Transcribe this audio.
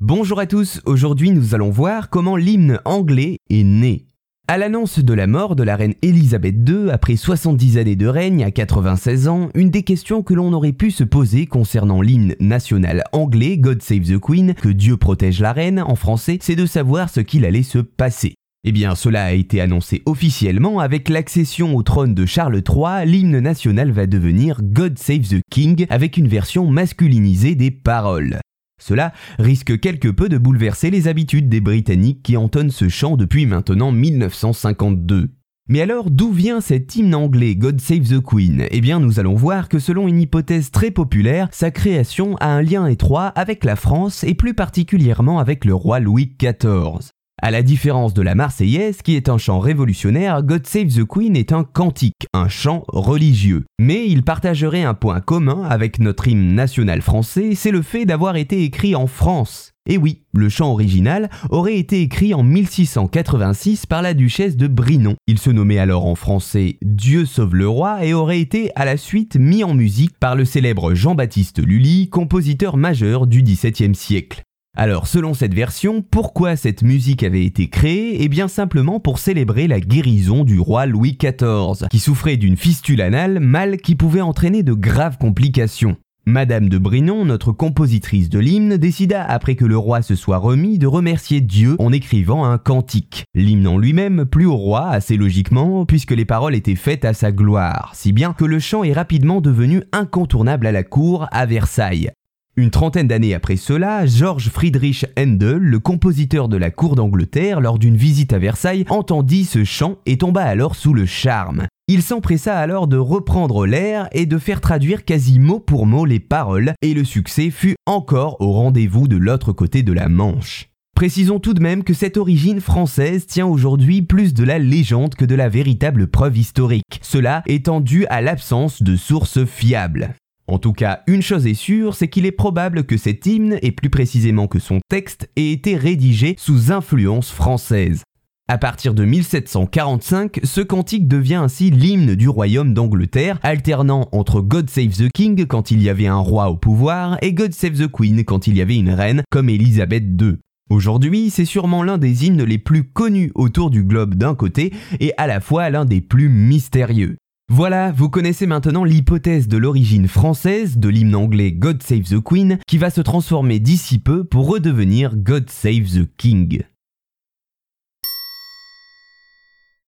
Bonjour à tous, aujourd'hui nous allons voir comment l'hymne anglais est né. À l'annonce de la mort de la reine Elisabeth II après 70 années de règne à 96 ans, une des questions que l'on aurait pu se poser concernant l'hymne national anglais God Save the Queen, que Dieu protège la reine en français, c'est de savoir ce qu'il allait se passer. Eh bien, cela a été annoncé officiellement avec l'accession au trône de Charles III, l'hymne national va devenir God Save the King avec une version masculinisée des paroles. Cela risque quelque peu de bouleverser les habitudes des Britanniques qui entonnent ce chant depuis maintenant 1952. Mais alors, d'où vient cet hymne anglais God Save the Queen? Eh bien, nous allons voir que selon une hypothèse très populaire, sa création a un lien étroit avec la France et plus particulièrement avec le roi Louis XIV. À la différence de la Marseillaise, qui est un chant révolutionnaire, God Save the Queen est un cantique, un chant religieux. Mais il partagerait un point commun avec notre hymne national français, c'est le fait d'avoir été écrit en France. Et oui, le chant original aurait été écrit en 1686 par la duchesse de Brinon. Il se nommait alors en français Dieu sauve le roi et aurait été à la suite mis en musique par le célèbre Jean-Baptiste Lully, compositeur majeur du XVIIe siècle. Alors, selon cette version, pourquoi cette musique avait été créée? Eh bien simplement pour célébrer la guérison du roi Louis XIV, qui souffrait d'une fistule anale, mal qui pouvait entraîner de graves complications. Madame de Brinon, notre compositrice de l'hymne, décida, après que le roi se soit remis, de remercier Dieu en écrivant un cantique. L'hymne en lui-même plut au roi assez logiquement, puisque les paroles étaient faites à sa gloire, si bien que le chant est rapidement devenu incontournable à la cour à Versailles. Une trentaine d'années après cela, George Friedrich Handel, le compositeur de la cour d'Angleterre, lors d'une visite à Versailles, entendit ce chant et tomba alors sous le charme. Il s'empressa alors de reprendre l'air et de faire traduire quasi mot pour mot les paroles, et le succès fut encore au rendez-vous de l'autre côté de la Manche. Précisons tout de même que cette origine française tient aujourd'hui plus de la légende que de la véritable preuve historique, cela étant dû à l'absence de sources fiables. En tout cas, une chose est sûre, c'est qu'il est probable que cet hymne, et plus précisément que son texte, ait été rédigé sous influence française. À partir de 1745, ce cantique devient ainsi l'hymne du royaume d'Angleterre, alternant entre God Save the King quand il y avait un roi au pouvoir et God Save the Queen quand il y avait une reine comme Elisabeth II. Aujourd'hui, c'est sûrement l'un des hymnes les plus connus autour du globe d'un côté et à la fois l'un des plus mystérieux. Voilà, vous connaissez maintenant l'hypothèse de l'origine française de l'hymne anglais God Save the Queen qui va se transformer d'ici peu pour redevenir God Save the King.